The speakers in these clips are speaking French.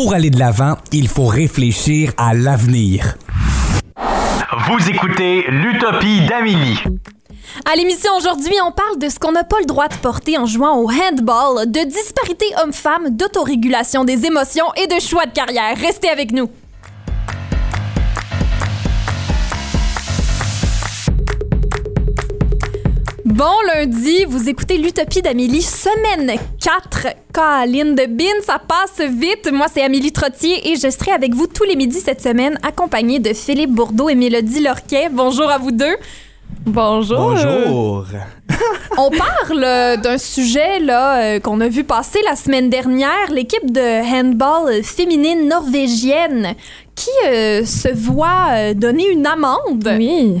pour aller de l'avant, il faut réfléchir à l'avenir. Vous écoutez l'Utopie d'Amélie. À l'émission aujourd'hui, on parle de ce qu'on n'a pas le droit de porter en jouant au handball, de disparité homme-femme, d'autorégulation des émotions et de choix de carrière. Restez avec nous. Bon lundi, vous écoutez l'Utopie d'Amélie, semaine 4. Caroline de Bin, ça passe vite. Moi, c'est Amélie Trottier et je serai avec vous tous les midis cette semaine, accompagnée de Philippe Bourdeau et Mélodie Lorquet. Bonjour à vous deux. Bonjour. Bonjour. On parle euh, d'un sujet là euh, qu'on a vu passer la semaine dernière, l'équipe de handball féminine norvégienne qui euh, se voit euh, donner une amende. Oui.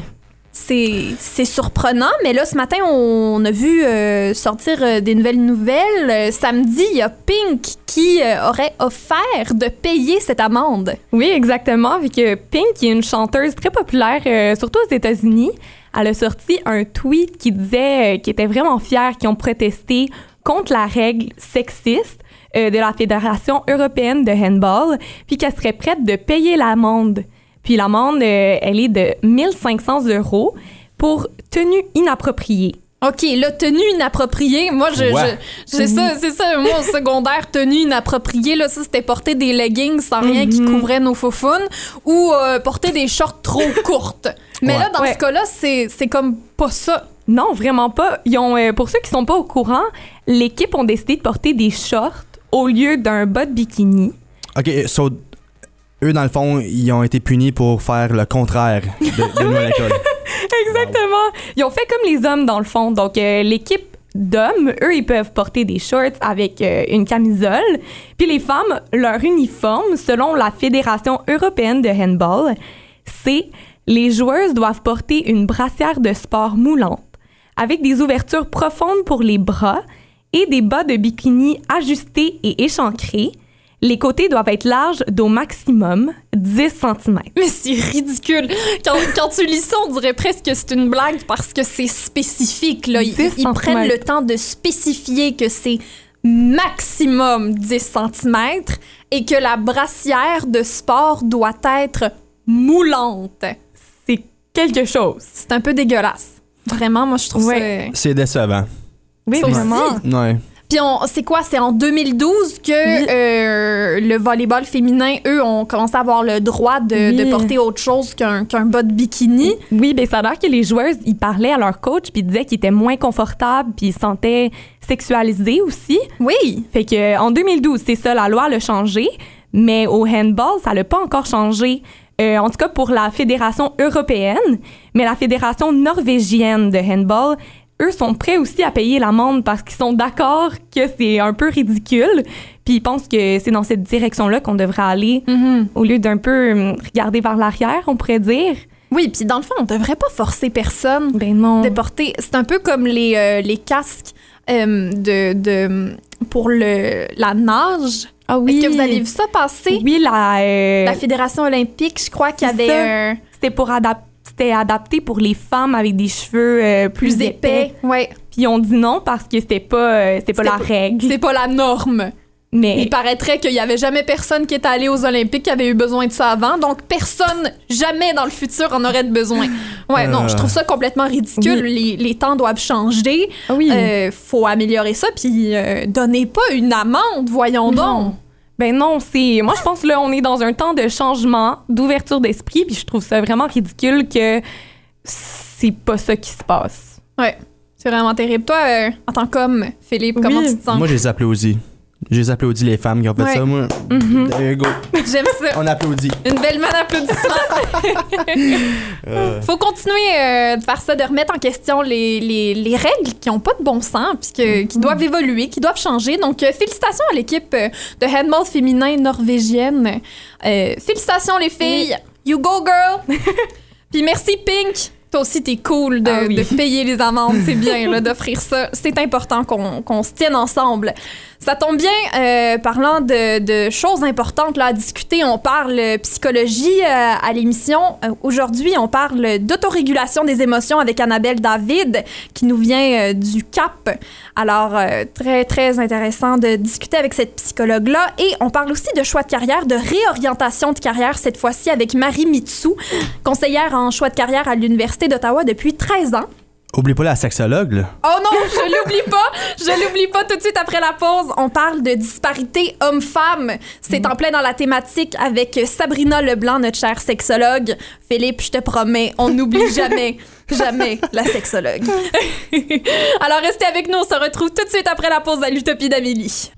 C'est surprenant, mais là, ce matin, on a vu euh, sortir euh, des nouvelles nouvelles. Euh, samedi, il y a Pink qui aurait offert de payer cette amende. Oui, exactement. Vu que Pink, est une chanteuse très populaire, surtout aux États-Unis, elle a sorti un tweet qui disait qu'elle était vraiment fière qu'ils ont protesté contre la règle sexiste de la Fédération européenne de handball, puis qu'elle serait prête de payer l'amende. Puis l'amende, euh, elle est de 1500 euros pour tenue inappropriée. OK, là, tenue inappropriée. Moi, je, Ouais. je- c'est ça, c'est ça. Moi, au secondaire, tenue inappropriée, là, ça, c'était porter des leggings sans rien qui Mhm. couvrait nos faufounes ou euh, porter des shorts trop courtes. Mais Ouais. là, dans Ouais. ce cas-là, c'est c'est comme pas ça. Non, vraiment pas. Ils ont, euh, pour ceux qui sont pas au courant, l'équipe ont décidé de porter des shorts au lieu d'un bas de bikini. OK, so, eux, dans le fond, ils ont été punis pour faire le contraire de, de nous à l'école. Exactement. Ils ont fait comme les hommes dans le fond. Donc euh, l'équipe d'hommes, eux, ils peuvent porter des shorts avec euh, une camisole. Puis les femmes, leur uniforme, selon la Fédération européenne de handball, c'est les joueuses doivent porter une brassière de sport moulante avec des ouvertures profondes pour les bras et des bas de bikini ajustés et échancrés. Les côtés doivent être larges d'au maximum 10 cm. Mais c'est ridicule. Quand, quand tu lis ça, on dirait presque que c'est une blague parce que c'est spécifique. Là. Ils, 10 ils prennent le temps de spécifier que c'est maximum 10 cm et que la brassière de sport doit être moulante. C'est quelque chose. C'est un peu dégueulasse. Vraiment, moi, je trouve Ouais. ça... C'est décevant. Oui, Ça vraiment. Ouais. Puis on- c'est quoi? C'est en 2012 que Oui. euh, le volleyball féminin, eux, ont commencé à avoir le droit de, de porter autre chose qu'un qu'un bas de bikini. Oui, ben ça a l'air que les joueuses, ils parlaient à leur coach puis ils disaient qu'ils étaient moins confortables puis ils se sentaient sexualisés aussi. Oui. Fait que euh, en 2012, c'est ça, la loi l'a changé, mais au handball, ça l'a pas encore changé. Euh, en tout cas pour la fédération européenne, mais la fédération norvégienne de handball, eux sont prêts aussi à payer l'amende parce qu'ils sont d'accord que c'est un peu ridicule, puis ils pensent que c'est dans cette direction-là qu'on devrait aller au lieu d'un peu hum, regarder vers l'arrière, on pourrait dire. Oui, puis dans le fond, on devrait pas forcer personne Ben non. de porter. C'est un peu comme les, euh, les casques euh, de, de pour le la nage. Ah oui. Est-ce que vous avez vu ça passer? Oui, la, euh, La fédération olympique, je crois qu'il y avait un c'était pour adap- c'était adapté pour les femmes avec des cheveux euh, plus, plus épais. Ouais. Puis ont dit non parce que c'était pas euh, c'était pas la règle. C'est pas la norme. Mais Il paraîtrait qu'il y avait jamais personne qui était allé aux Olympiques qui avait eu besoin de ça avant, donc personne jamais dans le futur en aurait de besoin. Ouais, non, je trouve ça complètement ridicule. Les, les temps doivent changer. Oui. Euh, faut améliorer ça, puis euh, donnez pas une amende, voyons donc. Ben non, c'est moi je pense là on est dans un temps de changement, d'ouverture d'esprit, puis je trouve ça vraiment ridicule que c'est pas ça qui se passe. Ouais, c'est vraiment terrible. Toi, euh, en tant qu'homme, Philippe, comment Oui. tu te sens? Moi, je les applaudis. Je les applaudis, les femmes qui ont fait Ouais. ça. Moi, there you go. J'aime ça. On applaudit. Une belle main d'applaudissements. Faut continuer euh, de faire ça, de remettre en question les, les, les règles qui n'ont pas de bon sens, puis que- qui doivent évoluer, qui doivent changer. Donc, euh, félicitations à l'équipe euh, de handball féminin norvégienne. Euh, félicitations, les filles. You go, girl. puis merci, Pink. Toi aussi, t'es cool de, Ah oui. de payer les amendes. C'est bien d'offrir ça. C'est important qu'on qu'on se tienne ensemble. Ça tombe bien, euh, parlant de, de choses importantes là, à discuter, on parle psychologie euh, à l'émission. Euh, Aujourd'hui, on parle d'autorégulation des émotions avec Annabelle David, qui nous vient euh, du CAP. Alors, très, très intéressant de discuter avec cette psychologue-là. Et on parle aussi de choix de carrière, de réorientation de carrière, cette fois-ci avec Marie Mitsou, conseillère en choix de carrière à l'Université d'Ottawa depuis 13 ans. Oublie pas la sexologue, là. Oh non, je l'oublie pas. Je l'oublie pas tout de suite après la pause. On parle de disparité homme-femme. C'est en plein dans la thématique avec Sabrina Leblanc, notre chère sexologue. Philippe, je te promets, on n'oublie jamais, jamais la sexologue. Alors restez avec nous, on se retrouve tout de suite après la pause à l'Utopie d'Amélie.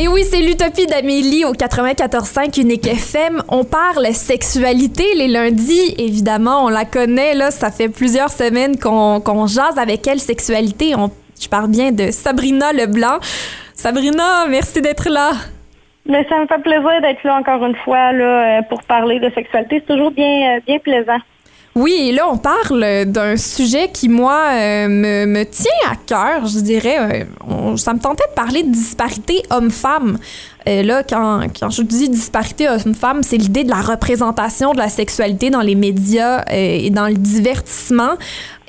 Et oui, c'est l'Utopie d'Amélie au 94.5 Unique FM. On parle sexualité les lundis, évidemment, on la connaît, là, ça fait plusieurs semaines qu'on qu'on jase avec elle, sexualité. On, je parle bien de Sabrina Leblanc. Sabrina, merci d'être là. Mais ça me fait plaisir d'être là encore une fois là, euh, pour parler de sexualité. C'est toujours bien, euh, bien plaisant. Oui, et là, on parle d'un sujet qui, moi, euh, me, tient à cœur, je dirais. Euh, ça me tentait de parler de disparité homme-femme. Euh, là, quand, quand je dis disparité homme-femme, c'est l'idée de la représentation de la sexualité dans les médias euh, et dans le divertissement.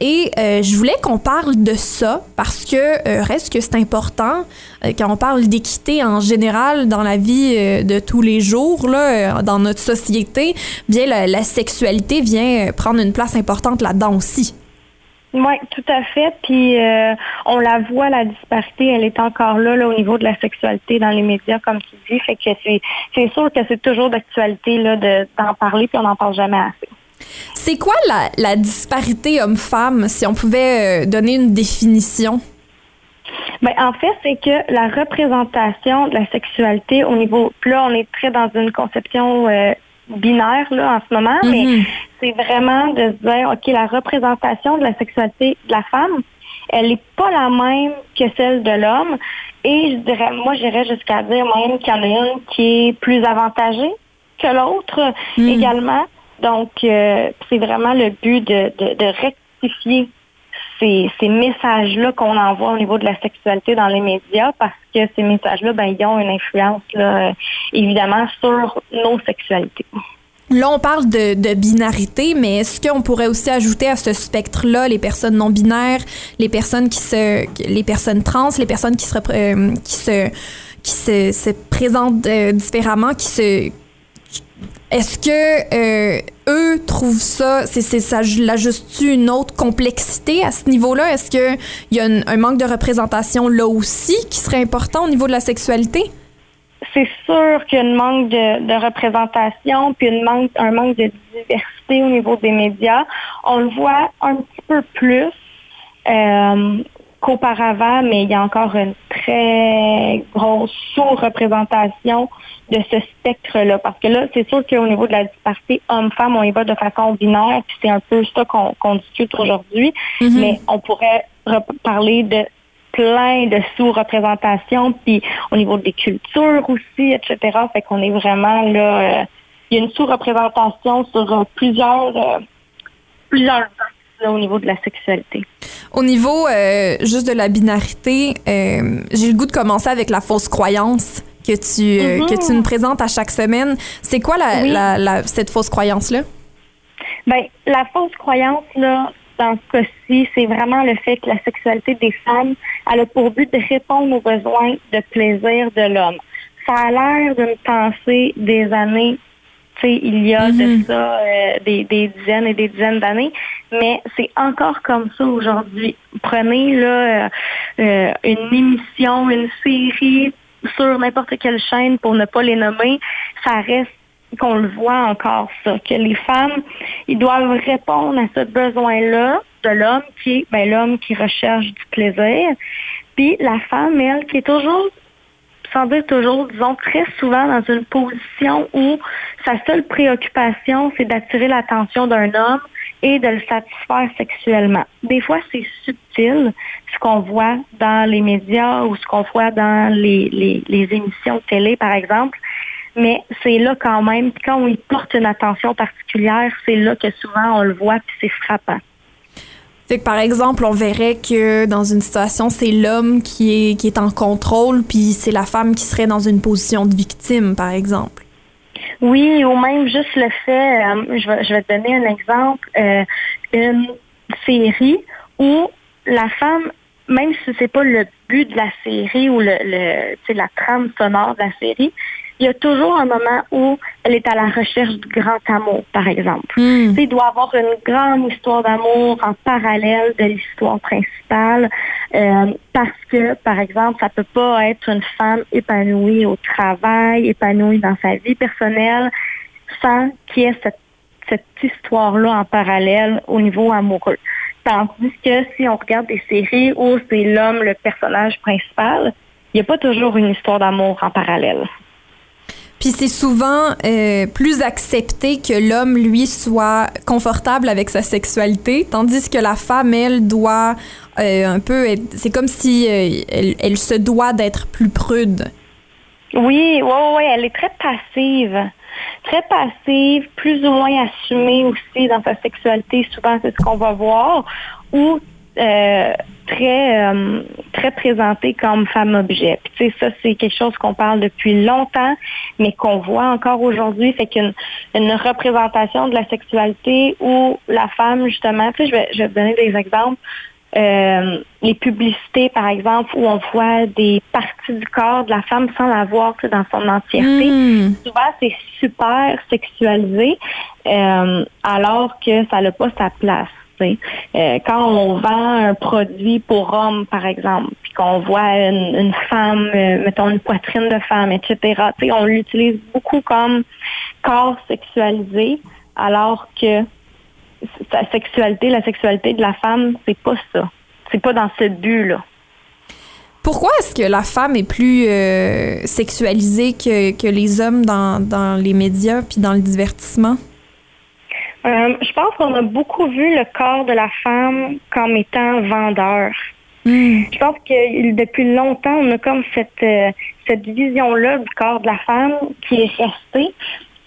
Et euh, je voulais qu'on parle de ça parce que euh, reste que c'est important euh, quand on parle d'équité en général dans la vie de tous les jours, là, dans notre société, bien la, la sexualité vient prendre une place importante là-dedans aussi. Oui, tout à fait. Puis euh, on la voit, la disparité, elle est encore là, là au niveau de la sexualité dans les médias, comme tu dis. Fait que c'est, c'est sûr que c'est toujours d'actualité là, de, d'en parler, puis on n'en parle jamais assez. C'est quoi la, la disparité homme-femme, si on pouvait euh, donner une définition? Ben, en fait, c'est que la représentation de la sexualité au niveau, là, on est très dans une conception euh, binaire là, en ce moment, mais Mhm. c'est vraiment de se dire, OK, la représentation de la sexualité de la femme, elle n'est pas la même que celle de l'homme. Et je dirais, moi, j'irais jusqu'à dire même qu'il y en a une qui est plus avantagée que l'autre Mhm. également. Donc, euh, c'est vraiment le but de, de, de rectifier ces, ces messages-là qu'on envoie au niveau de la sexualité dans les médias parce que ces messages-là, ben, ils ont une influence, là, évidemment, sur nos sexualités. Là, on parle de, de binarité, mais est-ce qu'on pourrait aussi ajouter à ce spectre-là les personnes non binaires, les personnes qui se, les personnes trans, les personnes qui se, euh, qui se, qui se, se présentent euh, différemment, qui se, est-ce que euh, eux trouvent ça, c'est, ça l'ajuste une autre complexité à ce niveau-là? Est-ce qu'il y a un, manque de représentation là aussi qui serait important au niveau de la sexualité? c'est sûr qu'il y a un manque de, représentation, puis un manque de diversité au niveau des médias. On le voit un petit peu plus euh, qu'auparavant, mais il y a encore une très grosse sous-représentation de ce spectre-là. Parce que là, c'est sûr qu'au niveau de la disparité homme-femme, on y va de façon binaire, puis c'est un peu ça qu'on discute aujourd'hui. Mais on pourrait parler de plein de sous-représentations, puis au niveau des cultures aussi, etc. Fait qu'on est vraiment là, euh, il y a une sous-représentation sur euh, plusieurs, euh, plusieurs là, au niveau de la sexualité. Au niveau euh, juste de la binarité, euh, j'ai le goût de commencer avec la fausse croyance que tu, euh, Mhm. que tu nous présentes à chaque semaine. C'est quoi la, Oui. la- la- cette fausse croyance-là? Ben, la fausse croyance, là, dans ce cas-ci, c'est vraiment le fait que la sexualité des femmes, elle a pour but de répondre aux besoins de plaisir de l'homme. Ça a l'air d'une pensée des années, tu sais, il y a de ça euh, des, des dizaines et des dizaines d'années, mais c'est encore comme ça aujourd'hui. Prenez là euh, euh, une émission, une série sur n'importe quelle chaîne pour ne pas les nommer, ça reste qu'on le voit encore ça, que les femmes, ils doivent répondre à ce besoin-là de l'homme qui est ben, l'homme qui recherche du plaisir. Puis la femme, elle, qui est toujours, sans dire toujours, disons très souvent dans une position où sa seule préoccupation, c'est d'attirer l'attention d'un homme et de le satisfaire sexuellement. Des fois, c'est subtil ce qu'on voit dans les médias ou ce qu'on voit dans les, les, émissions télé, par exemple. mais c'est là quand même, quand on y porte une attention particulière, c'est là que souvent on le voit, puis c'est frappant. Que par exemple, on verrait que dans une situation, c'est l'homme qui est, qui est en contrôle, puis c'est la femme qui serait dans une position de victime, par exemple. Oui, ou même juste le fait, euh, je, vais, je vais te donner un exemple, euh, une série où la femme, même si c'est pas le but de la série ou le, le la trame sonore de la série, il y a toujours un moment où elle est à la recherche du grand amour, par exemple. Hmm. Il doit avoir une grande histoire d'amour en parallèle de l'histoire principale, euh, parce que, par exemple, ça peut pas être une femme épanouie au travail, épanouie dans sa vie personnelle, sans qu'il y ait cette, cette histoire-là en parallèle au niveau amoureux. Tandis que si on regarde des séries où c'est l'homme le personnage principal, il n'y a pas toujours une histoire d'amour en parallèle. Puis c'est souvent euh, plus accepté que l'homme, lui, soit confortable avec sa sexualité, tandis que la femme, elle, doit euh, un peu être... C'est comme si euh, elle, elle se doit d'être plus prude. Oui, oui, oui, elle est très passive. Très passive, plus ou moins assumée aussi dans sa sexualité, souvent c'est ce qu'on va voir, ou euh, très euh, très présentée comme femme objet. Puis tu sais ça c'est quelque chose qu'on parle depuis longtemps, mais qu'on voit encore aujourd'hui, fait qu'une une représentation de la sexualité où la femme justement, tu sais je vais je vais te donner des exemples. Euh, les publicités, par exemple, où on voit des parties du corps de la femme sans la voir tu sais, dans son entièreté. Hmm. Souvent, c'est super sexualisé, euh, alors que ça n'a pas sa place. Euh, quand on vend un produit pour homme, par exemple, puis qu'on voit une, femme, euh, mettons une poitrine de femme, etc., on l'utilise beaucoup comme corps sexualisé, alors que sexualité, la sexualité de la femme, c'est pas ça. C'est pas dans ce but-là. Pourquoi est-ce que la femme est plus euh, sexualisée que, que les hommes dans, dans les médias puis dans le divertissement? Euh, je pense qu'on a beaucoup vu le corps de la femme comme étant vendeur. Hmm. Je pense que depuis longtemps, on a comme cette, euh, cette vision-là du corps de la femme qui est restée.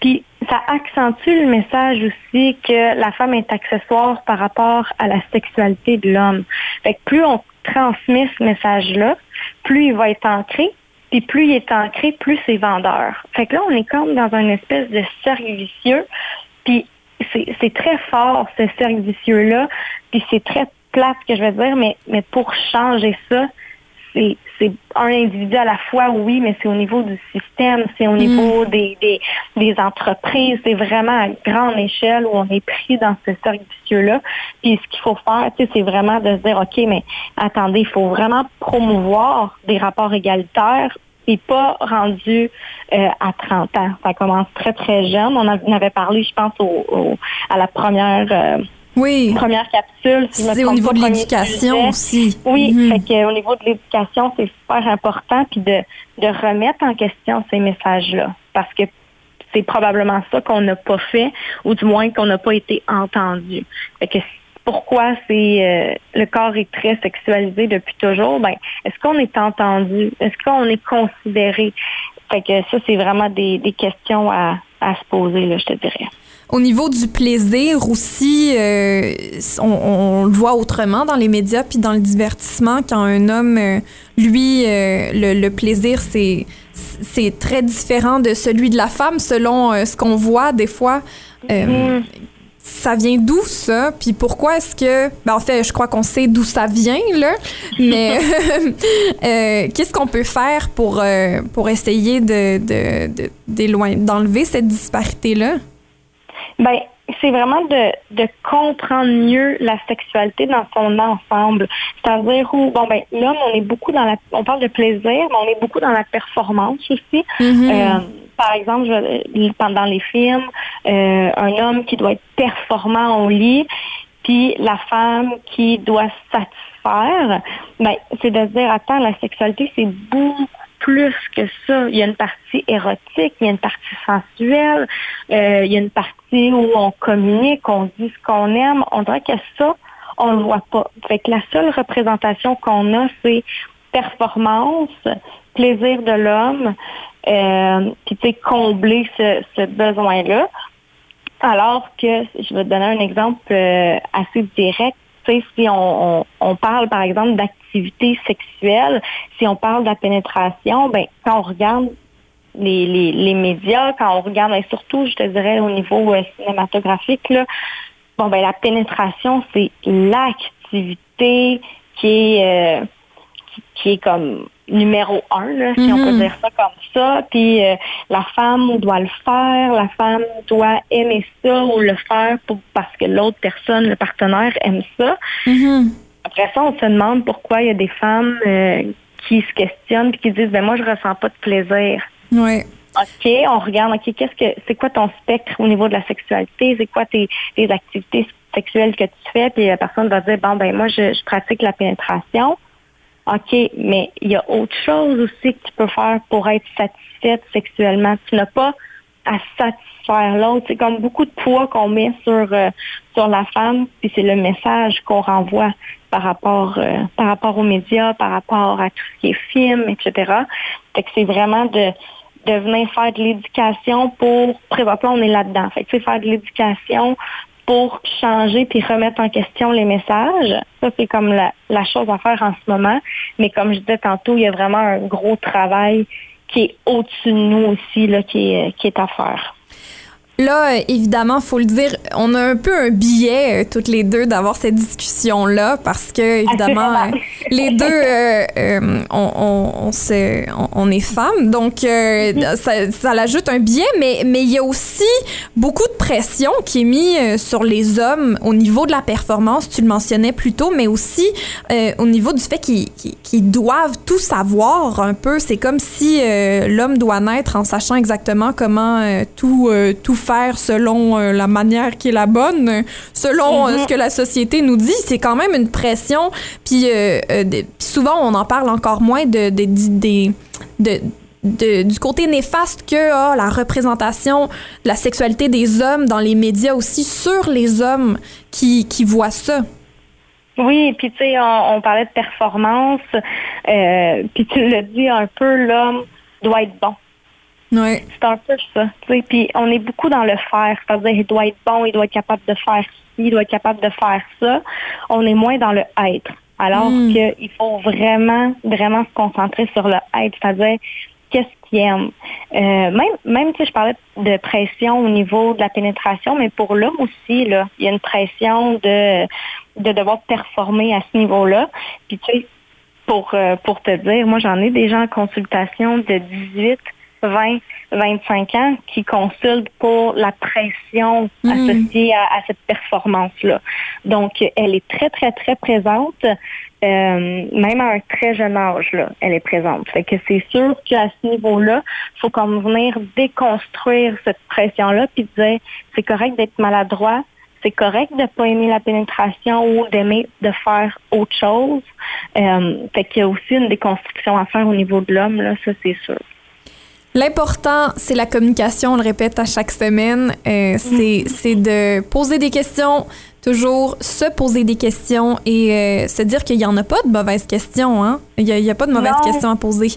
Puis ça accentue le message aussi que la femme est accessoire par rapport à la sexualité de l'homme. Fait que plus on transmet ce message-là, plus il va être ancré, puis plus il est ancré, plus c'est vendeur. Fait que là, on est comme dans une espèce de cercle vicieux, puis c'est très fort, ce cercle vicieux-là, puis c'est très plate, ce que je veux dire, mais, mais pour changer ça, c'est un individu à la fois, oui, mais c'est au niveau du système, c'est au niveau des, des, des entreprises, c'est vraiment à grande échelle où on est pris dans ce cercle vicieux-là. Puis ce qu'il faut faire, tu sais, c'est vraiment de se dire, OK, mais attendez, il faut vraiment promouvoir des rapports égalitaires et pas rendu euh, à 30 ans. Ça commence très, très jeune. On en avait parlé, je pense, au, au- à la première... euh, Oui. première capsule. si C'est au niveau pas, de l'éducation aussi. Oui, Mhm. fait que, au niveau de l'éducation, c'est super important puis de, de remettre en question ces messages-là. Parce que c'est probablement ça qu'on n'a pas fait, ou du moins qu'on n'a pas été entendu. Fait que pourquoi c'est euh, le corps est très sexualisé depuis toujours? Ben, est-ce qu'on est entendu? Est-ce qu'on est considéré? Fait que ça, c'est vraiment des, des questions à, à se poser, là, je te dirais. Au niveau du plaisir aussi, euh, on, on le voit autrement dans les médias puis dans le divertissement. Quand un homme, euh, lui, euh, le, le plaisir, c'est c'est très différent de celui de la femme selon euh, ce qu'on voit des fois. Euh, Mm. Ça vient d'où ça? Puis pourquoi est-ce que... Ben en fait, je crois qu'on sait d'où ça vient, là. Mais euh, qu'est-ce qu'on peut faire pour, euh, pour essayer de, de, de- d'éloigner- d'enlever cette disparité-là? Ben, c'est vraiment de, de comprendre mieux la sexualité dans son ensemble. C'est-à-dire où, bon, ben, l'homme, on est beaucoup dans la, on parle de plaisir, mais on est beaucoup dans la performance aussi. Euh, par exemple, je- pendant les films, euh, un homme qui doit être performant au lit, puis la femme qui doit satisfaire, ben, c'est de se dire, attends, la sexualité, c'est beaucoup plus que ça. Il y a une partie érotique, il y a une partie sensuelle, euh, il y a une partie où on communique, on dit ce qu'on aime. On dirait que ça, on le voit pas. Fait que la seule représentation qu'on a, c'est performance, plaisir de l'homme, euh, puis tu sais, combler ce, ce besoin-là. Alors que, je vais te donner un exemple euh, assez direct, si on, on, on parle par exemple d'activité sexuelle, si on parle de la pénétration, ben quand on regarde les, les, les médias, quand on regarde, et surtout, je te dirais, au niveau euh, cinématographique, là, bon, ben, la pénétration, c'est l'activité qui est, euh, qui, qui est comme numéro un, là, si on peut Mhm. dire ça comme ça. Puis euh, la femme doit le faire, la femme doit aimer ça ou le faire pour, parce que l'autre personne, le partenaire, aime ça. Mhm. Après ça, on se demande pourquoi il y a des femmes euh, qui se questionnent et qui disent ben moi je ressens pas de plaisir. Ouais. OK, on regarde, OK, qu'est-ce que c'est quoi ton spectre au niveau de la sexualité? C'est quoi tes, tes activités sexuelles que tu fais? Puis la personne va dire Bon ben moi je, je pratique la pénétration. OK, mais il y a autre chose aussi que tu peux faire pour être satisfaite sexuellement. Tu n'as pas à satisfaire l'autre. C'est comme beaucoup de poids qu'on met sur euh, sur la femme, puis c'est le message qu'on renvoie par rapport euh, par rapport aux médias, par rapport à tout ce qui est film, etc. Fait que c'est vraiment de de venir faire de l'éducation pour présentement on est là-dedans. Fait que faire de l'éducation pour changer puis remettre en question les messages. Ça, c'est comme la, chose à faire en ce moment. Mais comme je disais tantôt, il y a vraiment un gros travail qui est au-dessus de nous aussi, là, qui est à faire. Là, euh, évidemment, faut le dire, on a un peu un billet euh, toutes les deux d'avoir cette discussion-là parce que évidemment, euh, les deux, euh, on, on, on, se- on- on est femmes, donc euh, ça, ça l'ajoute un billet, mais mais il y a aussi beaucoup de pression qui est mise sur les hommes au niveau de la performance. Tu le mentionnais plus tôt, mais aussi au niveau du fait qu'ils doivent tout savoir un peu. C'est comme si euh, l'homme doit naître en sachant exactement comment euh, tout euh, tout faire selon la manière qui est la bonne, selon ce que la société nous dit. C'est quand même une pression. Puis souvent, on en parle encore moins de, de, des- de- de- du côté néfaste que la représentation de la sexualité des hommes dans les médias aussi sur les hommes qui, qui voient ça. Oui, puis tu sais, on, on parlait de performance, euh, puis tu l'as dit un peu, l'homme doit être bon. Ouais. C'est un peu ça. tu sais. Puis on est beaucoup dans le faire, c'est-à-dire il doit être bon, il doit être capable de faire ci, il doit être capable de faire ça. On est moins dans le être. Alors Mm. qu'il faut vraiment, vraiment se concentrer sur le être, c'est-à-dire qu'est-ce qu'il aime. Euh, même, même tu sais, je parlais de pression au niveau de la pénétration, mais pour l'homme aussi, là, il y a une pression de, de devoir performer à ce niveau-là. Puis tu sais, pour, euh, pour te dire, moi j'en ai des gens en consultation de 18, 20, 25 ans qui consultent pour la pression Mhm. associée à, à cette performance-là. Donc, elle est très, très, très présente, euh, même à un très jeune âge, là, elle est présente. Fait que c'est sûr qu'à ce niveau-là, il faut comme venir déconstruire cette pression-là, puis dire, c'est correct d'être maladroit, c'est correct de pas aimer la pénétration ou d'aimer de faire autre chose. Euh, fait qu'il y a aussi une déconstruction à faire au niveau de l'homme, là, ça c'est sûr. L'important, c'est la communication, on le répète à chaque semaine. Euh, c'est, c'est de poser des questions, toujours se poser des questions et euh, se dire qu'il n'y en a pas de mauvaises questions. Hein? Il n'y a, pas de mauvaises Non. questions à poser.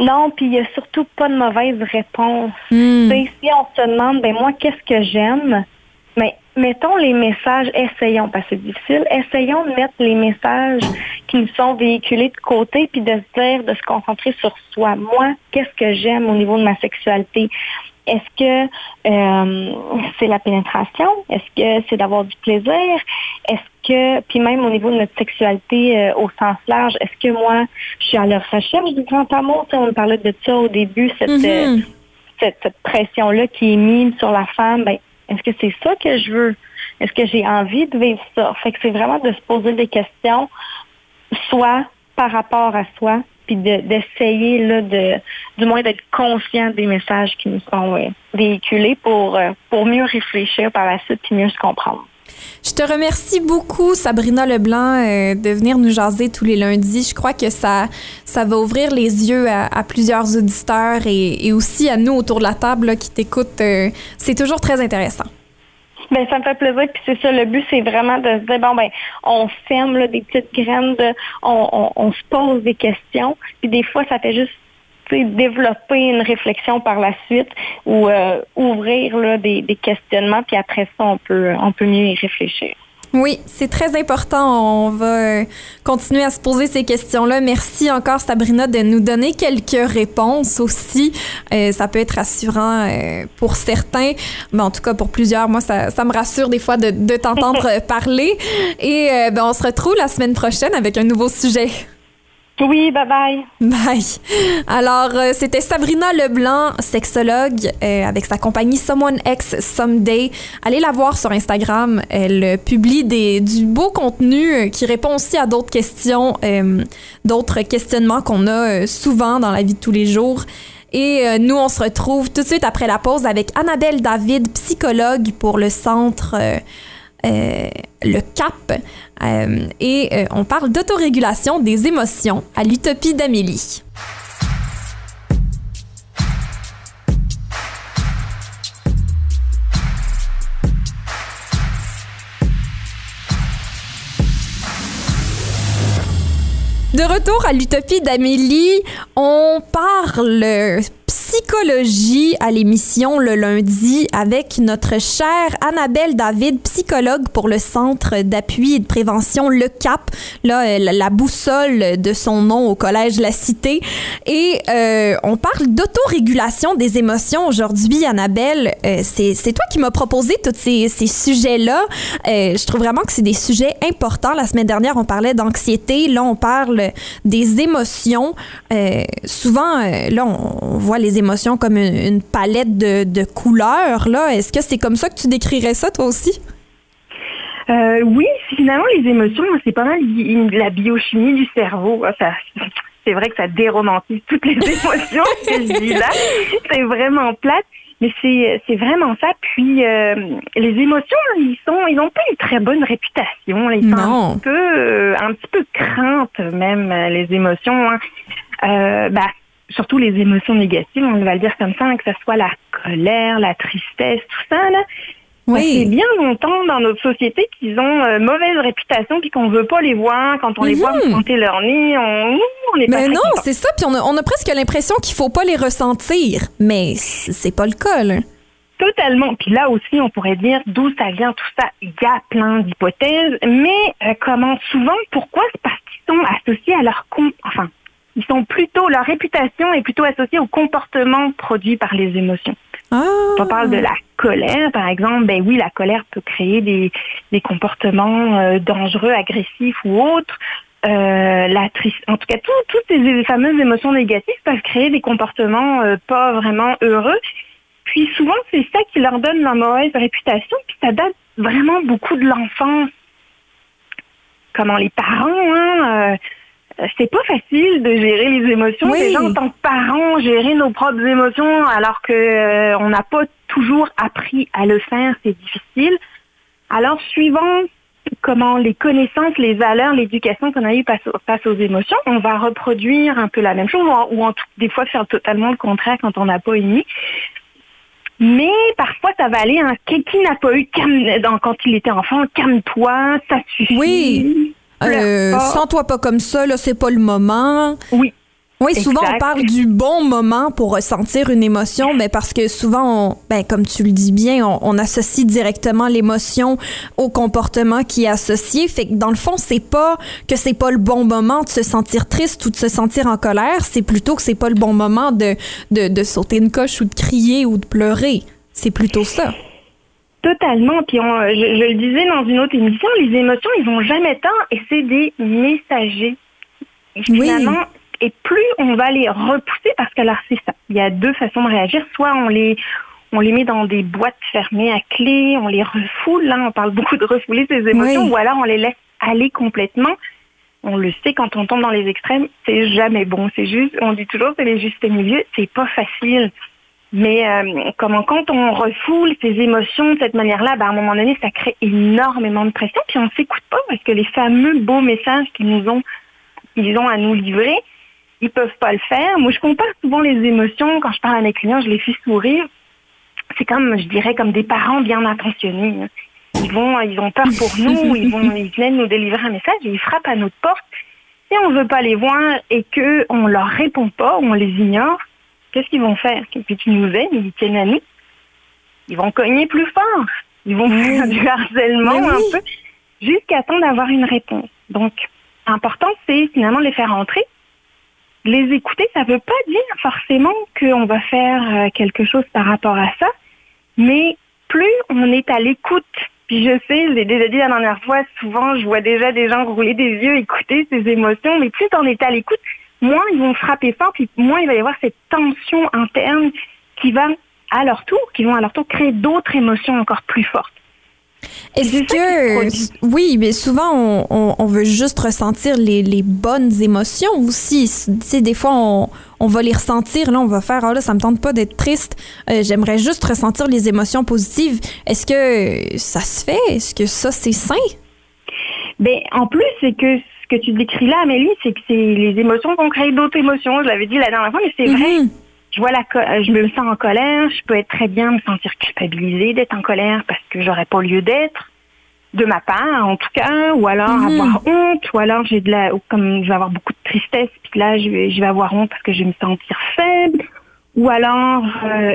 Non, puis il y a surtout pas de mauvaise réponse. Hmm. Tu sais, Si on se demande, ben moi, qu'est-ce que j'aime? Mais mettons les messages, essayons, parce que c'est difficile, essayons de mettre les messages qui nous sont véhiculés de côté, puis de se dire, de se concentrer sur soi. Moi, qu'est-ce que j'aime au niveau de ma sexualité? Est-ce que euh, c'est la pénétration? Est-ce que c'est d'avoir du plaisir? Est-ce que, puis même au niveau de notre sexualité euh, au sens large, est-ce que moi, je suis à la recherche du grand amour? Tu sais, on parlait de ça au début, cette, euh, Mhm. cette, cette pression-là qui est mise sur la femme, ben, est-ce que c'est ça que je veux? Est-ce que j'ai envie de vivre ça? Fait que c'est vraiment de se poser des questions, soit par rapport à soi, puis de- d'essayer de, du moins d'être conscient des messages qui nous sont véhiculés pour, euh, pour mieux réfléchir par la suite puis mieux se comprendre. Je te remercie beaucoup, Sabrina Leblanc, euh, de venir nous jaser tous les lundis. Je crois que ça, ça va ouvrir les yeux à, plusieurs auditeurs et, aussi à nous autour de la table qui t'écoutent. euh, c'est toujours très intéressant. Ben, ça me fait plaisir. Puis c'est ça, le but, c'est vraiment de se dire, bon, ben, on sème des petites graines, on, on, se pose des questions. Puis des fois, ça fait juste développer une réflexion par la suite ou euh, ouvrir là, des, des questionnements, puis après ça, on peut, on peut mieux y réfléchir. Oui, c'est très important. On va euh, continuer à se poser ces questions-là. Merci encore, Sabrina, de nous donner quelques réponses aussi. Euh, ça peut être rassurant euh, pour certains, mais en tout cas pour plusieurs, moi, ça, ça me rassure des fois de, de t'entendre parler. Et euh, ben, on se retrouve la semaine prochaine avec un nouveau sujet. Oui, bye bye. Bye. Alors, euh, c'était Sabrina Leblanc, sexologue, euh, avec sa compagnie Someone X Someday. Allez la voir sur Instagram. Elle euh, publie des, du beau contenu qui répond aussi à d'autres questions, d'autres questionnements qu'on a souvent dans la vie de tous les jours. Et nous, on se retrouve tout de suite après la pause avec Annabelle David, psychologue pour le centre euh, Le CAP. Euh, et euh, on parle d'autorégulation des émotions à l'Utopie d'Amélie. De retour à l'Utopie d'Amélie, on parle psychologie à l'émission le lundi avec notre chère Annabelle David, psychologue pour le Centre d'appui et de prévention Le Cap, là, euh, la, boussole de son nom au Collège La Cité. Et euh, on parle d'autorégulation des émotions aujourd'hui, Annabelle. Euh, c'est c'est toi qui m'as proposé tous ces, ces sujets-là. Euh, je trouve vraiment que c'est des sujets importants. La semaine dernière, on parlait d'anxiété. Là, on parle des émotions. Euh, souvent, euh, là, on, on voit les émotions comme une, une palette de, de couleurs. Là, est-ce que c'est comme ça que tu décrirais ça, toi aussi? Euh, oui, finalement, les émotions, c'est pas mal la biochimie du cerveau. hein, Ça, c'est vrai que ça déromantise toutes les émotions que je dis là. C'est vraiment plate. Mais c'est vraiment ça. Puis euh, les émotions, ils sont ils ont pas une très bonne réputation. Ils sont Non. un petit peu euh, un petit peu craintes même les émotions. hein. Euh, bah, surtout les émotions négatives, on va le dire comme ça, hein, que ce soit la colère, la tristesse, tout ça là. Ça fait bien longtemps dans notre société qu'ils ont euh, mauvaise réputation puis qu'on veut pas les voir. Quand on les voit Mhm. monter leur nez, on, on est Mais non, c'est ça. Puis on a, on a presque l'impression qu'il faut pas les ressentir. Mais c'est pas le cas, là. Totalement. Puis là aussi, on pourrait dire d'où ça vient tout ça. Il y a plein d'hypothèses, mais euh, comment souvent, pourquoi C'est parce qu'ils sont associés à leur com enfin, ils sont plutôt leur réputation est plutôt associée au comportement produit par les émotions. Ah. On parle de la colère, par exemple, ben oui, la colère peut créer des, des comportements euh, dangereux, agressifs ou autres. Euh, la en tout cas, tout- toutes ces fameuses émotions négatives peuvent créer des comportements euh, pas vraiment heureux. Puis souvent, c'est ça qui leur donne la mauvaise réputation. Puis ça date vraiment beaucoup de l'enfance. Comment les parents, hein, c'est pas facile de gérer les émotions. Oui. Déjà en tant que parents, gérer nos propres émotions alors que euh, on n'a pas toujours appris à le faire, c'est difficile. Alors suivant comment les connaissances, les valeurs, l'éducation qu'on a eue face, aux- face aux émotions, on va reproduire un peu la même chose ou, en- ou en tout- des fois faire totalement le contraire quand on n'a pas aimé. Mais parfois, ça va aller. Hein, qui qui n'a pas eu calme, dans, quand il était enfant, calme-toi, ça suffit. Oui. Euh, pas. Sens-toi pas comme ça, là, c'est pas le moment. Oui. Oui, souvent on parle du bon moment pour ressentir une émotion, mais parce que souvent, on, ben, comme tu le dis bien, on, on associe directement l'émotion au comportement qui est associé. Fait que dans le fond, c'est pas que c'est pas le bon moment de se sentir triste ou de se sentir en colère, c'est plutôt que c'est pas le bon moment de, de, de sauter une coche ou de crier ou de pleurer. C'est plutôt ça. Totalement. Puis on- je, je le disais dans une autre émission, les émotions, ils vont jamais tant et c'est des messagers. Et Oui. Finalement, et plus on va les repousser, parce que alors c'est ça. Il y a deux façons de réagir. Soit on les on les met dans des boîtes fermées à clé, on les refoule. Là, on parle beaucoup de refouler ces émotions, Oui. ou alors on les laisse aller complètement. On le sait quand on tombe dans les extrêmes, c'est jamais bon. C'est juste, on dit toujours c'est les justes milieux, c'est pas facile. Mais euh, comment quand on refoule ces émotions de cette manière-là, ben, à un moment donné, ça crée énormément de pression, puis on s'écoute pas parce que les fameux beaux messages qu'ils nous ont, qu'ils ont à nous livrer, ils peuvent pas le faire. Moi, je compare souvent les émotions quand je parle à mes clients, je les fais sourire. C'est comme, je dirais, comme des parents bien intentionnés. hein. Ils vont, ils ont peur pour nous, ils vont, ils viennent nous délivrer un message et ils frappent à notre porte. si on veut pas les voir et que on leur répond pas, on les ignore, qu'est-ce qu'ils vont faire? Et puis tu nous aimes, ils tiennent à nous. Ils vont cogner plus fort. Ils vont faire du harcèlement oui. un peu jusqu'à temps d'avoir une réponse. Donc, important, c'est finalement les faire entrer. Les écouter, ça veut pas dire forcément qu'on va faire euh, quelque chose par rapport à ça, mais plus on est à l'écoute. Puis je sais, je l'ai déjà dit la dernière fois, souvent je vois déjà des gens rouler des yeux, écouter ces émotions, mais plus on est à l'écoute, moins ils vont frapper fort, puis moins il va y avoir cette tension interne qui va à leur tour, qui vont à leur tour créer d'autres émotions encore plus fortes. Est-ce que oui, mais souvent on, on- on veut juste ressentir les, les bonnes émotions aussi. Tu sais, des fois on, on va les ressentir, là on va faire ah là ça me tente pas d'être triste. Euh, J'aimerais juste ressentir les émotions positives. Est-ce que ça se fait? Est-ce que ça c'est sain? Ben, en plus, c'est que que tu décris là, Amélie, c'est que c'est les émotions vont créer d'autres émotions. Je l'avais dit la dernière fois, mais c'est vrai. Mhm. Je vois la euh, je me sens en colère, je peux être très bien me sentir culpabilisée d'être en colère parce que j'aurais pas lieu d'être de ma part en tout cas ou alors Mhm. avoir honte ou alors j'ai de la ou comme je vais avoir beaucoup de tristesse puis là je vais, je vais avoir honte parce que je vais me sentir faible ou alors euh,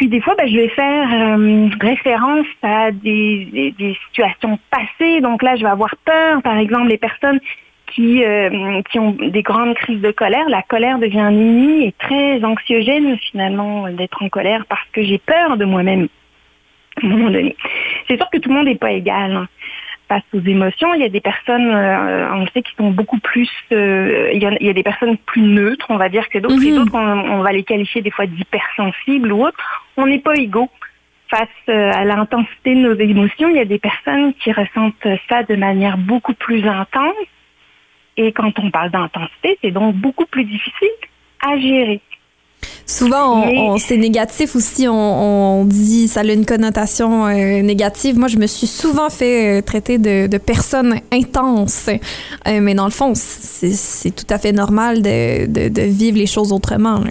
puis des fois ben, je vais faire euh, référence à des, situations passées. Donc là je vais avoir peur par exemple les personnes qui, euh, qui ont des grandes crises de colère, la colère devient un ennemi et très anxiogène finalement d'être en colère parce que j'ai peur de moi-même à un moment donné. C'est sûr que tout le monde n'est pas égal hein, face aux émotions. Il y a des personnes, euh, on le sait, qui sont beaucoup plus... euh, il, y a, il y a des personnes plus neutres, on va dire, que d'autres. Et Mhm. d'autres, on, on va les qualifier des fois d'hypersensibles ou autres. On n'est pas égaux face euh, à l'intensité de nos émotions. Il y a des personnes qui ressentent ça de manière beaucoup plus intense. Et quand on parle d'intensité, c'est donc beaucoup plus difficile à gérer. Souvent, on, Mais- on- c'est négatif aussi. On, on dit ça a une connotation euh, négative. Moi, je me suis souvent fait euh, traiter de, de personne intense, Euh, mais dans le fond, c'est tout à fait normal de, de, de vivre les choses autrement. là.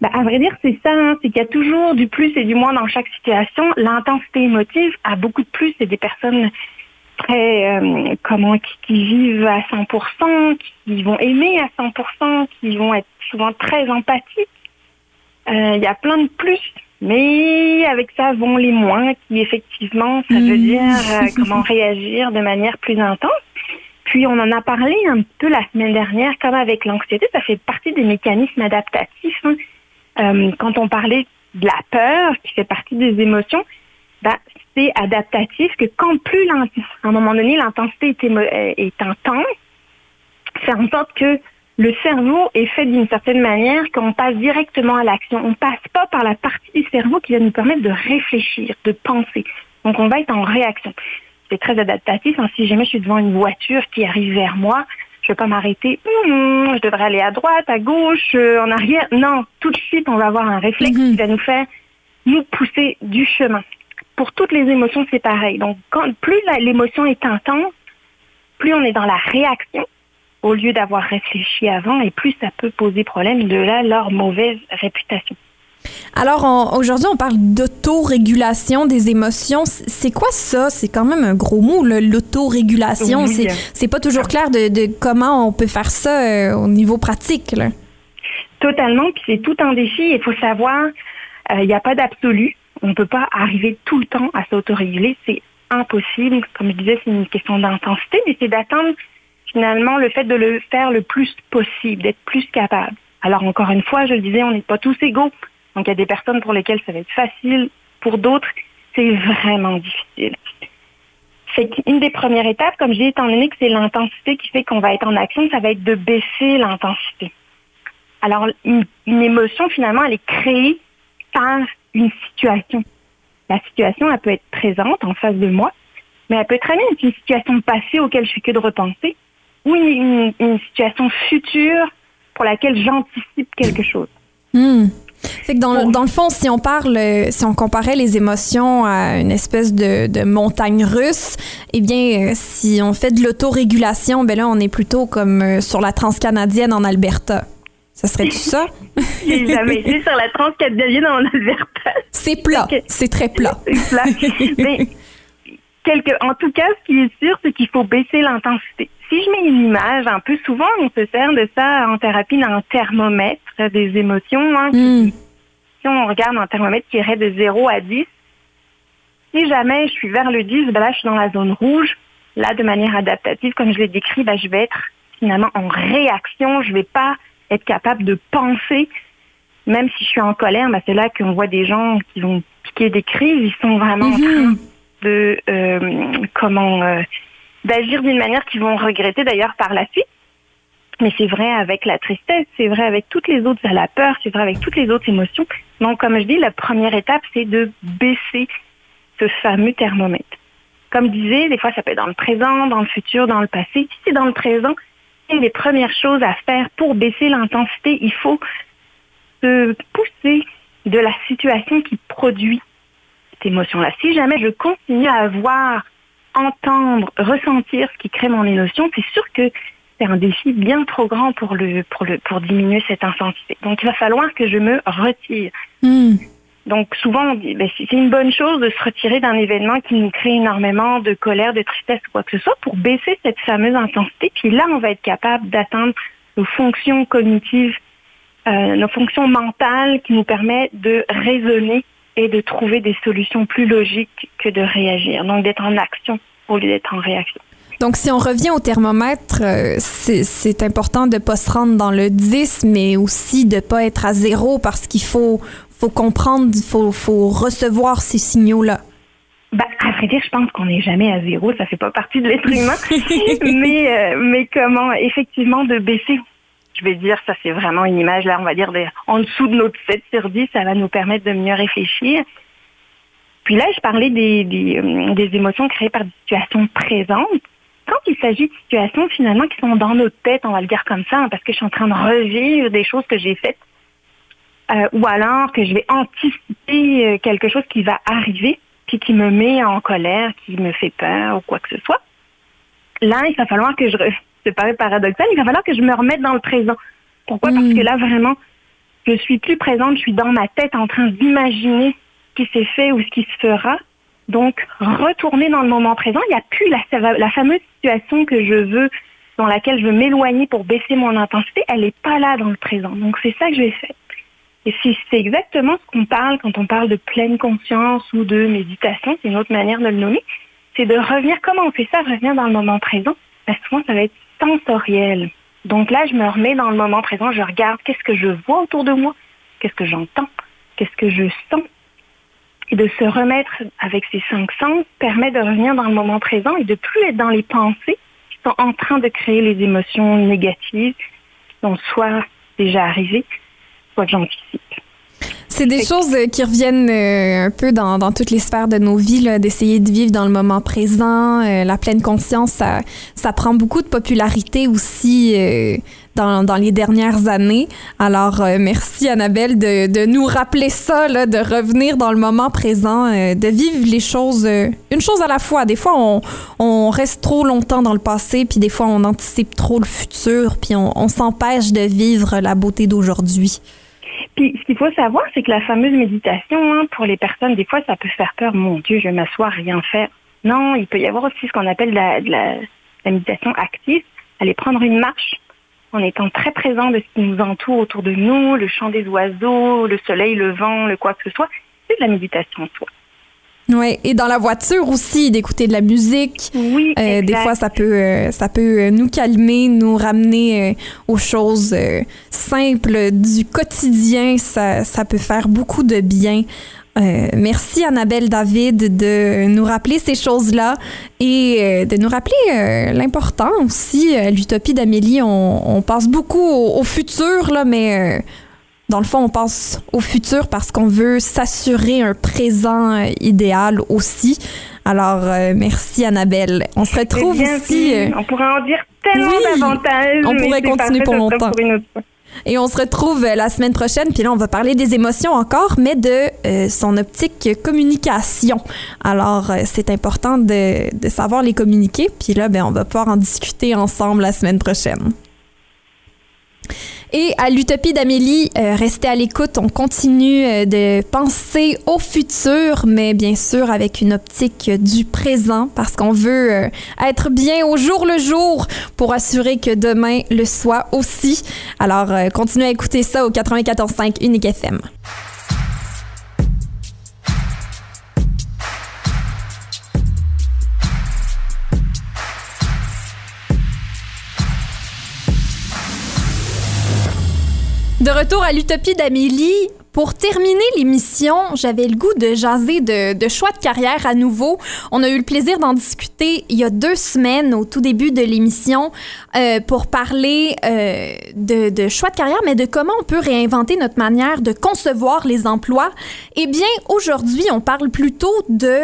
Ben, à vrai dire, c'est ça, hein, c'est qu'il y a toujours du plus et du moins dans chaque situation. L'intensité émotive a beaucoup de plus. C'est des personnes très, comment, qui, qui vivent à 100%, qui vont aimer à 100%, qui vont être souvent très empathiques. Euh, Il y a plein de plus, mais avec ça vont les moins, qui effectivement, ça veut dire euh, comment réagir de manière plus intense. Puis on en a parlé un peu la semaine dernière, comme avec l'anxiété, ça fait partie des mécanismes adaptatifs. hein. Euh, quand on parlait de la peur, qui fait partie des émotions, ben, c'est adaptatif que quand plus à un moment donné l'intensité est, euh, intense, faire en sorte que le cerveau est fait d'une certaine manière qu'on passe directement à l'action. On passe pas par la partie du cerveau qui va nous permettre de réfléchir, de penser. Donc on va être en réaction. C'est très adaptatif. hein. Si jamais je suis devant une voiture qui arrive vers moi, je vais pas m'arrêter. Hum, je devrais aller à droite, à gauche, euh, en arrière. Non, tout de suite, on va avoir un réflexe Mhm. qui va nous faire nous pousser du chemin. Pour toutes les émotions, c'est pareil. Donc, quand, plus l'émotion est intense, plus on est dans la réaction au lieu d'avoir réfléchi avant, et plus ça peut poser problème de là leur mauvaise réputation. Alors, aujourd'hui, on parle d'autorégulation des émotions. C'est quoi ça? C'est quand même un gros mot, l'autorégulation. Oui. C'est pas toujours clair de, de comment on peut faire ça euh, au niveau pratique. là. Totalement, puis c'est tout un défi. Il faut savoir, euh, il n'y a pas d'absolu. On ne peut pas arriver tout le temps à s'autoréguler. C'est impossible. Comme je disais, c'est une question d'intensité, mais c'est d'atteindre finalement le fait de le faire le plus possible, d'être plus capable. Alors encore une fois, je le disais, on n'est pas tous égaux. Donc il y a des personnes pour lesquelles ça va être facile, pour d'autres, c'est vraiment difficile. C'est qu'une des premières étapes, comme dis, étant donné que c'est l'intensité qui fait qu'on va être en action, ça va être de baisser l'intensité. Alors, une, une émotion, finalement, elle est créée par une situation. La situation, elle peut être présente en face de moi, mais elle peut très bien être une situation passée auquel je fais que de repenser, ou une, situation future pour laquelle j'anticipe quelque chose. Hmm. Fait que dans, dans le fond, si on parle, euh, si on comparait les émotions à une espèce de, de montagne russe, eh bien, euh, si on fait de l'autorégulation, ben là, on est plutôt comme euh, sur la transcanadienne en Alberta. Ça serait tout ça? J'ai jamais été sur la transcadélienne en Alberta. C'est plat. C'est très plat. C'est plat. Mais quelque, en tout cas, ce qui est sûr, c'est qu'il faut baisser l'intensité. Si je mets une image, un peu souvent, on se sert de ça en thérapie d'un thermomètre des émotions. Hein, Hmm. Si on regarde un thermomètre qui irait de 0 à 10, si jamais je suis vers le 10, ben là, je suis dans la zone rouge. Là, de manière adaptative, comme je l'ai décrit, ben, je vais être finalement en réaction. Je vais pas être capable de penser. Même si je suis en colère, ben, c'est là qu'on voit des gens qui vont piquer des crises. Ils sont vraiment en train de euh, comment euh, d'agir d'une manière qu'ils vont regretter d'ailleurs par la suite. Mais c'est vrai avec la tristesse, c'est vrai avec toutes les autres, la peur, c'est vrai avec toutes les autres émotions. Donc, comme je dis, la première étape, c'est de baisser ce fameux thermomètre. Comme je disais, des fois, ça peut être dans le présent, dans le futur, dans le passé. Si c'est dans le présent, une des premières choses à faire pour baisser l'intensité, il faut se pousser de la situation qui produit cette émotion-là. Si jamais je continue à voir, entendre, ressentir ce qui crée mon émotion, c'est sûr que c'est un défi bien trop grand pour le pour le pour diminuer cette intensité. Donc il va falloir que je me retire. Hmm. Donc souvent on dit ben, c'est c'est une bonne chose de se retirer d'un événement qui nous crée énormément de colère, de tristesse ou quoi que ce soit pour baisser cette fameuse intensité. Puis là on va être capable d'atteindre nos fonctions cognitives, euh, nos fonctions mentales qui nous permettent de raisonner et de trouver des solutions plus logiques que de réagir. Donc d'être en action au lieu d'être en réaction. Donc, si on revient au thermomètre, euh, c'est important de pas se rendre dans le 10, mais aussi de pas être à zéro parce qu'il faut, faut comprendre, il faut, faut recevoir ces signaux-là. Ben, à vrai dire, je pense qu'on n'est jamais à zéro, ça fait pas partie de l'être humain. mais, euh, mais comment, effectivement, de baisser. Je vais dire, ça c'est vraiment une image, là, on va dire, de- en dessous de notre 7 sur 10, ça va nous permettre de mieux réfléchir. Puis là, je parlais des, des, euh, des émotions créées par des situations présentes. Quand il s'agit de situations finalement qui sont dans notre tête, on va le dire comme ça, hein, parce que je suis en train de revivre des choses que j'ai faites, euh, ou alors que je vais anticiper euh, quelque chose qui va arriver, puis qui me met en colère, qui me fait peur ou quoi que ce soit. Là, il va falloir que je, c'est paraît paradoxal, il va falloir que je me remette dans le présent. Pourquoi? Parce Mm. que là, vraiment, je suis plus présente, je suis dans ma tête en train d'imaginer ce qui s'est fait ou ce qui se fera. Donc, retourner dans le moment présent, il n'y a plus la, la fameuse situation que je veux, dans laquelle je veux m'éloigner pour baisser mon intensité, elle n'est pas là dans le présent. Donc, c'est ça que je vais faire. Et si c'est exactement ce qu'on parle quand on parle de pleine conscience ou de méditation, c'est une autre manière de le nommer, c'est de revenir, comment on fait ça, revenir dans le moment présent? Ben, souvent, ça va être sensoriel. Donc là, je me remets dans le moment présent, je regarde qu'est-ce que je vois autour de moi, qu'est-ce que j'entends, qu'est-ce que je sens. Et de se remettre avec ces cinq sens permet de revenir dans le moment présent et de plus être dans les pensées qui sont en train de créer les émotions négatives qui sont soit déjà arrivées, soit que j'anticipe. C'est des choses euh, qui reviennent euh, un peu dans, dans toutes les sphères de nos vies, d'essayer de vivre dans le moment présent. Euh, la pleine conscience, ça, ça prend beaucoup de popularité aussi dans, dans les dernières années. Alors, merci Annabelle de, de nous rappeler ça, là, de revenir dans le moment présent, de vivre les choses une chose à la fois. Des fois, on, on reste trop longtemps dans le passé, puis des fois, on anticipe trop le futur, puis on, on s'empêche de vivre la beauté d'aujourd'hui. Puis, ce qu'il faut savoir, c'est que la fameuse méditation, hein, pour les personnes, des fois, ça peut faire peur. Mon Dieu, je vais m'asseoir, rien faire. Non, il peut y avoir aussi ce qu'on appelle la, la méditation active. Aller prendre une marche en étant très présent de ce qui nous entoure autour de nous, le chant des oiseaux, le soleil, le vent, le quoi que ce soit. C'est de la méditation en soi. Oui, et dans la voiture aussi, d'écouter de la musique. Oui, Euh, des fois, ça peut, euh, ça peut euh, nous calmer, nous ramener euh, aux choses simples du quotidien. Ça, ça peut faire beaucoup de bien. Merci Annabelle David de nous rappeler ces choses-là et de nous rappeler l'important aussi. L'utopie d'Amélie, on, on pense beaucoup au, au futur, là, mais dans le fond, on pense au futur parce qu'on veut s'assurer un présent euh, idéal aussi. Alors, euh, merci Annabelle. On se retrouve aussi euh, On pourrait en dire tellement Oui, davantage. on pourrait continuer pour longtemps. pour et on se retrouve euh, la semaine prochaine. Puis là, on va parler des émotions encore, mais de euh, son optique communication. Alors, euh, c'est important de, de savoir les communiquer. Puis là, ben, on va pouvoir en discuter ensemble la semaine prochaine. Et à l'Utopie d'Amélie, euh, restez à l'écoute. On continue euh, de penser au futur, mais bien sûr avec une optique du présent parce qu'on veut euh, être bien au jour le jour pour assurer que demain le soit aussi. Alors, continuez à écouter ça au 94.5 Unique FM. De retour à l'Utopie d'Amélie. Pour terminer l'émission, j'avais le goût de jaser de, choix de carrière à nouveau. On a eu le plaisir d'en discuter il y a deux semaines, au tout début de l'émission, euh, pour parler euh, de, de choix de carrière, mais de comment on peut réinventer notre manière de concevoir les emplois. Eh bien, aujourd'hui, on parle plutôt de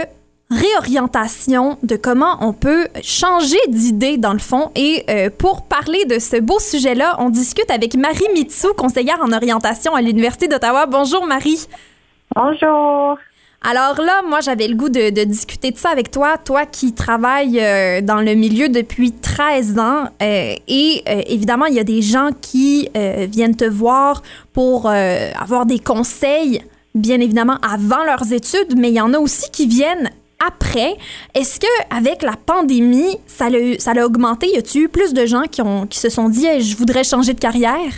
réorientation, de comment on peut changer d'idée dans le fond. Et euh, pour parler de ce beau sujet-là, on discute avec Marie Mitsou, conseillère en orientation à l'Université d'Ottawa. Bonjour Marie. Bonjour. Alors là, moi, j'avais le goût de, de discuter de ça avec toi, toi qui travailles euh, dans le milieu depuis 13 ans. euh, et euh, évidemment, il y a des gens qui viennent te voir pour avoir des conseils, bien évidemment, avant leurs études, mais il y en a aussi qui viennent après. Est-ce que avec la pandémie, ça l'a, ça l'a augmenté? Y a-t-il eu plus de gens qui, ont, qui se sont dit Hey, je voudrais changer de carrière?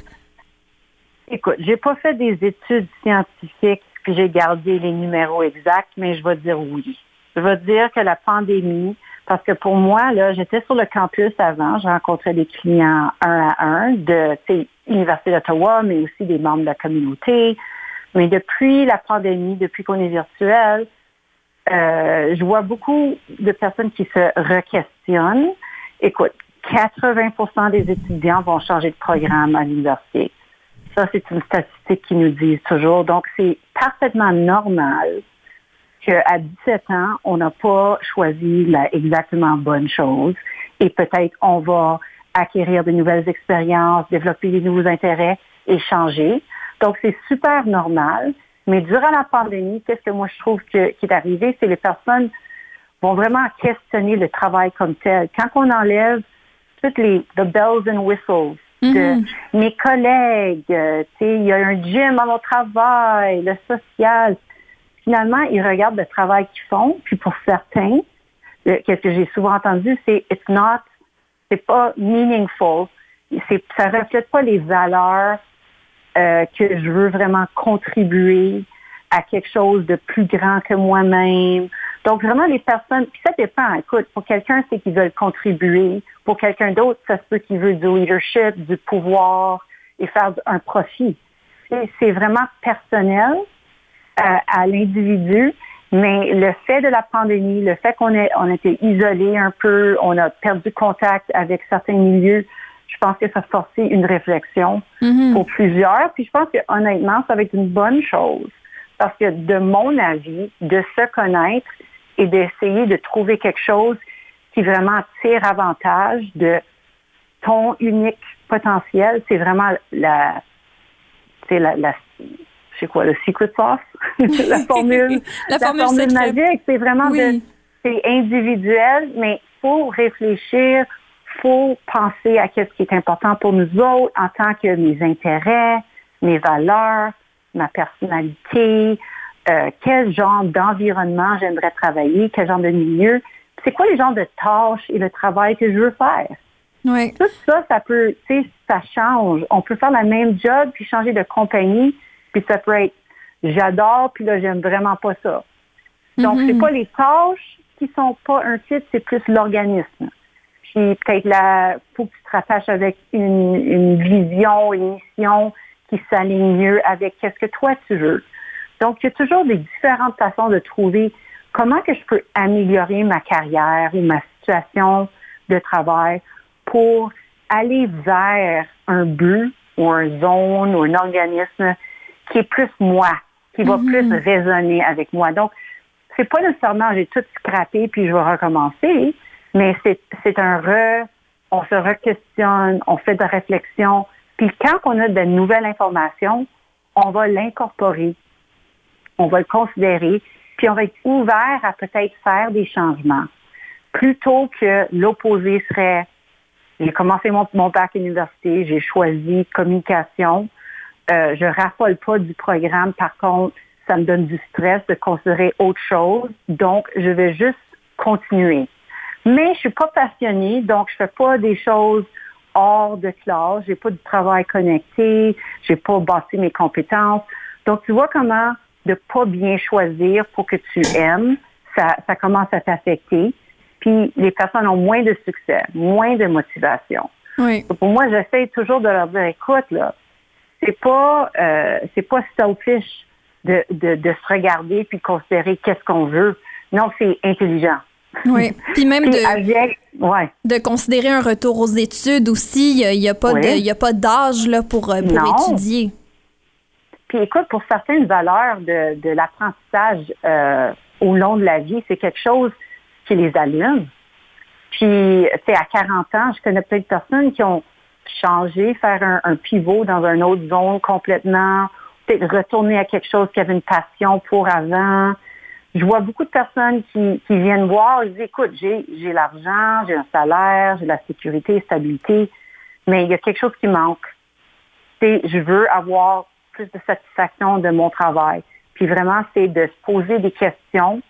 Écoute, j'ai pas fait des études scientifiques puis j'ai gardé les numéros exacts, mais je vais dire oui. Je vais dire que la pandémie, parce que pour moi, là, j'étais sur le campus avant, je rencontrais des clients un à un de l'Université d'Ottawa, mais aussi des membres de la communauté. Mais depuis la pandémie, depuis qu'on est virtuel, euh, je vois beaucoup de personnes qui se requestionnent. Écoute, 80% des étudiants vont changer de programme à l'université. Ça, c'est une statistique qui nous dit toujours. Donc, c'est parfaitement normal qu'à 17 ans, on n'a pas choisi la exactement bonne chose et peut-être on va acquérir de nouvelles expériences, développer des nouveaux intérêts et changer. Donc, c'est super normal. Mais durant la pandémie, qu'est-ce que moi je trouve que- qui est arrivé, c'est les personnes vont vraiment questionner le travail comme tel. Quand on enlève toutes les the bells and whistles de mes collègues, euh, tu sais, il y a un gym à mon travail, le social. Finalement, ils regardent le travail qu'ils font, puis pour certains, qu'est-ce que j'ai souvent entendu, c'est it's not, c'est pas meaningful, c'est, ça reflète pas les valeurs euh, que je veux vraiment contribuer à quelque chose de plus grand que moi-même. Donc vraiment les personnes, puis ça dépend. Écoute, pour quelqu'un c'est qu'ils veulent contribuer, pour quelqu'un d'autre ça se peut qu'il veut du leadership, du pouvoir et faire un profit. C'est, vraiment personnel euh, à l'individu. Mais le fait de la pandémie, le fait qu'on on était isolé un peu, on a perdu contact avec certains milieux, pense que ça forcé une réflexion pour plusieurs. Puis je pense que honnêtement, ça va être une bonne chose. Parce que de mon avis, de se connaître et d'essayer de trouver quelque chose qui vraiment tire avantage de ton unique potentiel, c'est vraiment la, c'est la, la c'est quoi, le secret sauce? la formule, La formule secrète. magique. C'est vraiment Oui. de, c'est individuel, mais faut réfléchir, faut penser à ce qui est important pour nous autres en tant que mes intérêts, mes valeurs, ma personnalité, euh, quel genre d'environnement j'aimerais travailler, quel genre de milieu. C'est quoi les genres de tâches et le travail que je veux faire? Oui. Tout ça, ça peut, tu sais, ça change. On peut faire la même job puis changer de compagnie, puis ça peut être j'adore, puis là, j'aime vraiment pas ça. Donc, c'est pas les tâches qui sont pas un titre, c'est plus l'organisme. Puis peut-être là, faut que tu te rattaches avec une, une vision, une mission qui s'aligne mieux avec qu'est-ce que toi tu veux. Donc, il y a toujours des différentes façons de trouver comment que je peux améliorer ma carrière ou ma situation de travail pour aller vers un but ou un zone ou un organisme qui est plus moi, qui va plus résonner avec moi. Donc, c'est pas nécessairement j'ai tout scrappé puis je vais recommencer, mais c'est, un re, on se re-questionne, on fait de la réflexion, puis quand on a de nouvelles informations, on va l'incorporer, on va le considérer, puis on va être ouvert à peut-être faire des changements. Plutôt que l'opposé serait J'ai commencé mon, mon bac à l'université, j'ai choisi communication. Euh, je raffole pas du programme. Par contre, ça me donne du stress de considérer autre chose. Donc, je vais juste continuer. Mais je suis pas passionnée, donc je fais pas des choses hors de classe. J'ai pas du travail connecté. J'ai pas bâti mes compétences. Donc, tu vois comment de pas bien choisir pour que tu aimes, ça, ça commence à t'affecter. Puis les personnes ont moins de succès, moins de motivation. Oui. Pour moi, j'essaie toujours de leur dire, écoute, là, c'est pas, euh, c'est pas selfish de, de, de se regarder puis considérer qu'est-ce qu'on veut. Non, c'est intelligent. Oui. Puis même Puis de, avec, ouais, de considérer un retour aux études aussi. Il n'y a, pas Oui. d'âge là, pour, euh, pour étudier. Puis écoute, pour certaines valeurs de, de l'apprentissage euh, au long de la vie, c'est quelque chose qui les allume. Puis, c'est à 40 ans, je connais de personnes qui ont changé, faire un, un pivot dans une autre zone complètement, peut-être retourner à quelque chose qui avait une passion pour avant. Je vois beaucoup de personnes qui, qui viennent voir, ils disent, écoute, j'ai, j'ai l'argent, j'ai un salaire, j'ai la sécurité, stabilité, mais il y a quelque chose qui manque. C'est, je veux avoir plus de satisfaction de mon travail. Puis vraiment, c'est de se poser des questions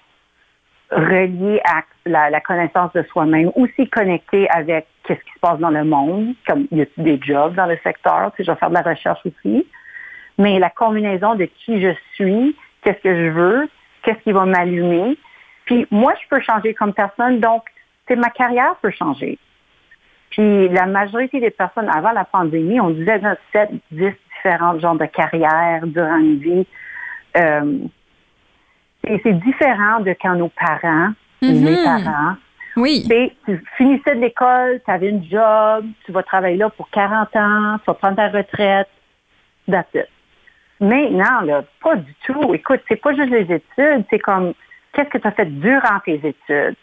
reliées à la, connaissance de soi-même, aussi connecté avec qu'est-ce qui se passe dans le monde, comme il y a des jobs dans le secteur, tu sais, je vais faire de la recherche aussi, mais la combinaison de qui je suis, qu'est-ce que je veux, qu'est-ce qui va m'allumer. Puis moi, je peux changer comme personne, donc c'est ma carrière peut changer. Puis la majorité des personnes avant la pandémie, on disait 7, 10 différents genres de carrières durant une vie. Euh, et c'est différent de quand nos parents, Mhm. mes parents, Oui. tu finissais de l'école, tu avais une job, tu vas travailler là pour 40 ans, tu vas prendre ta retraite, that's it. Maintenant, là, pas du tout. Écoute, c'est pas juste les études, c'est comme qu'est-ce que tu as fait durant tes études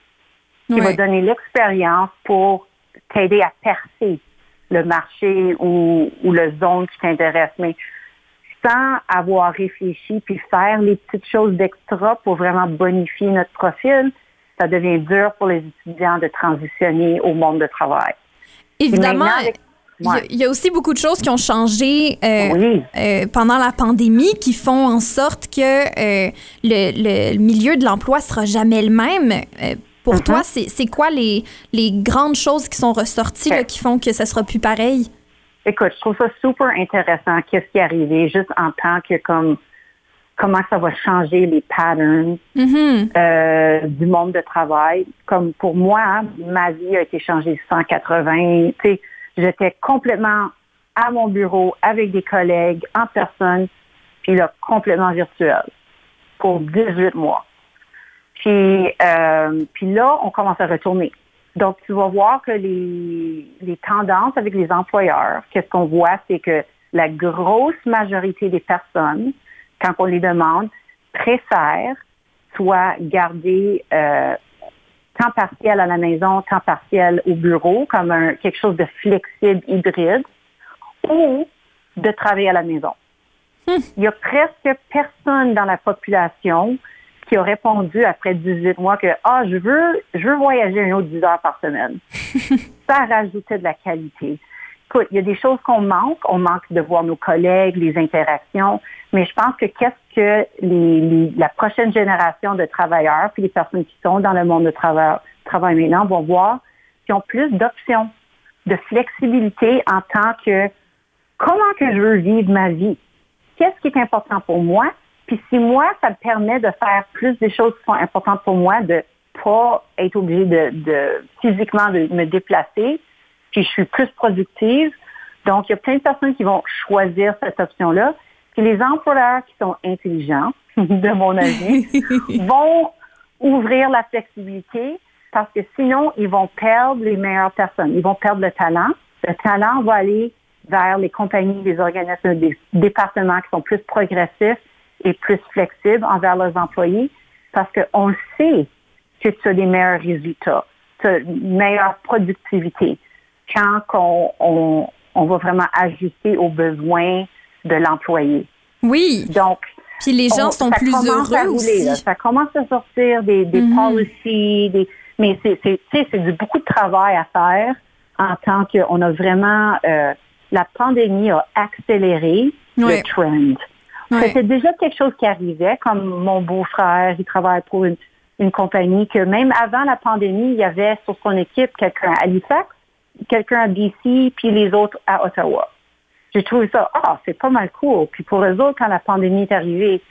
qui Ouais. va donner l'expérience pour t'aider à percer le marché ou, ou le zone qui t'intéresse. Mais sans avoir réfléchi puis faire les petites choses d'extra pour vraiment bonifier notre profil, ça devient dur pour les étudiants de transitionner au monde de travail. Évidemment, avec- ouais. il y, a aussi beaucoup de choses qui ont changé euh, Oui. euh, pendant la pandémie qui font en sorte que euh, le, le milieu de l'emploi sera jamais le même. Pour Mhm. toi, c'est quoi les, les grandes choses qui sont ressorties là, qui font que ça sera plus pareil? Écoute, je trouve ça super intéressant. Qu'est-ce qui est arrivé juste en tant que comme comment ça va changer les patterns Mhm. euh, du monde de travail. Comme pour moi, hein, ma vie a été changée 180. Tu sais, j'étais complètement à mon bureau avec des collègues en personne, puis là complètement virtuel pour 18 mois. Puis, euh, puis là, on commence à retourner. Donc, tu vas voir que les, les tendances avec les employeurs, qu'est-ce qu'on voit, c'est que la grosse majorité des personnes, quand on les demande, préfèrent soit garder euh, temps partiel à la maison, temps partiel au bureau, comme un, quelque chose de flexible, hybride, ou de travailler à la maison. Il y a presque personne dans la population qui a répondu après 18 mois que ah je veux je veux voyager un autre 10 heures par semaine. Ça rajoutait de la qualité. Écoute, il y a des choses qu'on manque. On manque de voir nos collègues, les interactions. Mais je pense que qu'est-ce que la prochaine génération de travailleurs, puis les personnes qui sont dans le monde de travail, travail maintenant, vont voir qu'ils ont plus d'options, de flexibilité en tant que comment que je veux vivre ma vie? Qu'est-ce qui est important pour moi, puis si moi, ça me permet de faire plus des choses qui sont importantes pour moi, de pas être obligée de, de physiquement de me déplacer, puis je suis plus productive. Donc, il y a plein de personnes qui vont choisir cette option-là. Puis les employeurs qui sont intelligents, de mon avis, vont ouvrir la flexibilité parce que sinon, ils vont perdre les meilleures personnes. Ils vont perdre le talent. Le talent va aller vers les compagnies, les organismes, des départements qui sont plus progressifs et plus flexibles envers leurs employés parce qu'on sait que tu as des meilleurs résultats, tu as une meilleure productivité quand on, on, on va vraiment ajuster aux besoins de l'employé. Oui. Donc, Puis les gens on- sont plus heureux rouler, là. aussi. Ça commence à sortir des, des Mhm. policies, des, mais c'est, beaucoup de travail à faire en tant qu'on a vraiment, euh, la pandémie a accéléré le trend. Ouais. C'était déjà quelque chose qui arrivait, comme mon beau-frère, il travaille pour une, une compagnie que même avant la pandémie, il y avait sur son équipe quelqu'un à Halifax, quelqu'un à BC, puis les autres à Ottawa. J'ai trouvé ça, ah, c'est pas mal cool. Puis pour eux autres, quand la pandémie est arrivée,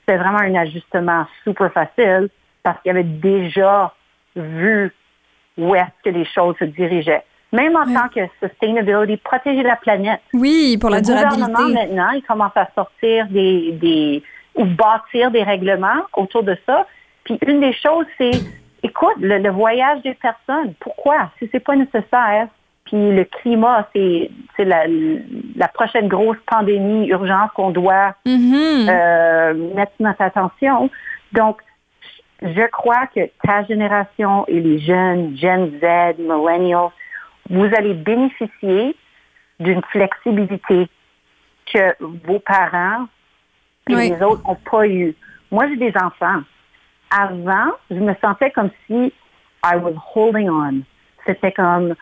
c'était vraiment un ajustement super facile parce qu'ils avaient déjà vu où est-ce que les choses se dirigeaient. Même en tant que sustainability, protéger la planète. Oui, pour la le gouvernement durabilité. maintenant, il commence à sortir des, des ou bâtir des règlements autour de ça. Puis une des choses, c'est écoute, le, le voyage des personnes, pourquoi? Si c'est pas nécessaire, puis le climat, c'est c'est la, la prochaine grosse pandémie, urgence qu'on doit Mhm. euh, mettre notre attention. Donc, je crois que ta génération et les jeunes, Gen Z, millennials, vous allez bénéficier d'une flexibilité que vos parents et Oui. les autres n'ont pas eu. Moi, j'ai des enfants. Avant, je me sentais comme si I was holding on. C'était comme,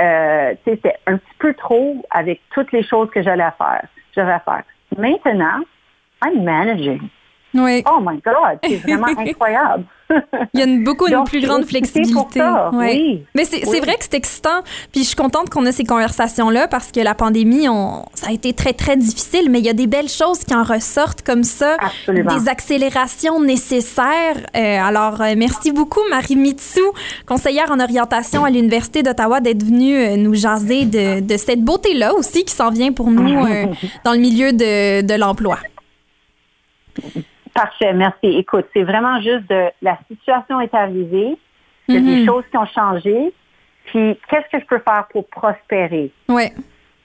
euh, c'était un petit peu trop avec toutes les choses que j'allais faire. J'avais à faire. Maintenant, I'm managing. Oui. Oh my God, c'est vraiment incroyable. Il y a une, beaucoup une Donc, plus grande flexibilité. ça, Ouais. oui. Mais c'est Oui. vrai que c'est excitant. Puis je suis contente qu'on ait ces conversations-là parce que la pandémie, on, ça a été très, très difficile, mais il y a des belles choses qui en ressortent comme ça. Absolument. Des accélérations nécessaires. Euh, alors, euh, merci beaucoup, Marie Mitsou, conseillère en orientation à l'Université d'Ottawa, d'être venue euh, nous jaser de, de cette beauté-là aussi qui s'en vient pour nous dans le milieu de, de l'emploi. Parfait, merci. Écoute, c'est vraiment juste de la situation est arrivée, il y a des Mhm. choses qui ont changé, puis qu'est-ce que je peux faire pour prospérer? Ouais.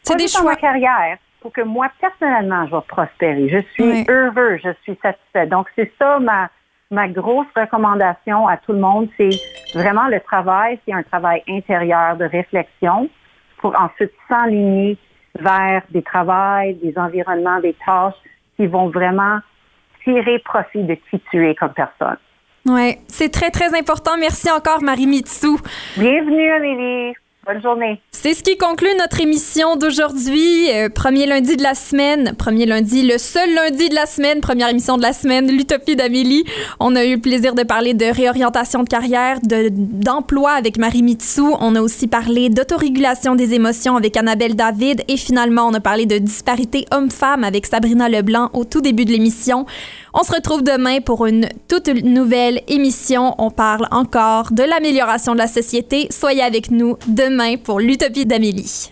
C'est des choix. ma carrière, pour que moi, personnellement, je vais prospérer. Je suis Ouais. heureux, je suis satisfaite. Donc, c'est ça ma, ma grosse recommandation à tout le monde, c'est vraiment le travail, c'est un travail intérieur de réflexion pour ensuite s'enligner vers des travails, des environnements, des tâches qui vont vraiment tirer profit de qui tu es comme personne. Oui, c'est très, très important. Merci encore, Marie Mitsou. Bienvenue, Amélie. Bonne journée. C'est ce qui conclut notre émission d'aujourd'hui. Euh, premier lundi de la semaine. Premier lundi, le seul lundi de la semaine. Première émission de la semaine, l'Utopie d'Amélie. On a eu le plaisir de parler de réorientation de carrière, de- d'emploi avec Marie Mitsou. On a aussi parlé d'autorégulation des émotions avec Annabelle David. Et finalement, on a parlé de disparité homme-femme avec Sabrina Leblanc au tout début de l'émission. On se retrouve demain pour une toute nouvelle émission. On parle encore de l'amélioration de la société. Soyez avec nous pour l'Utopie d'Amélie.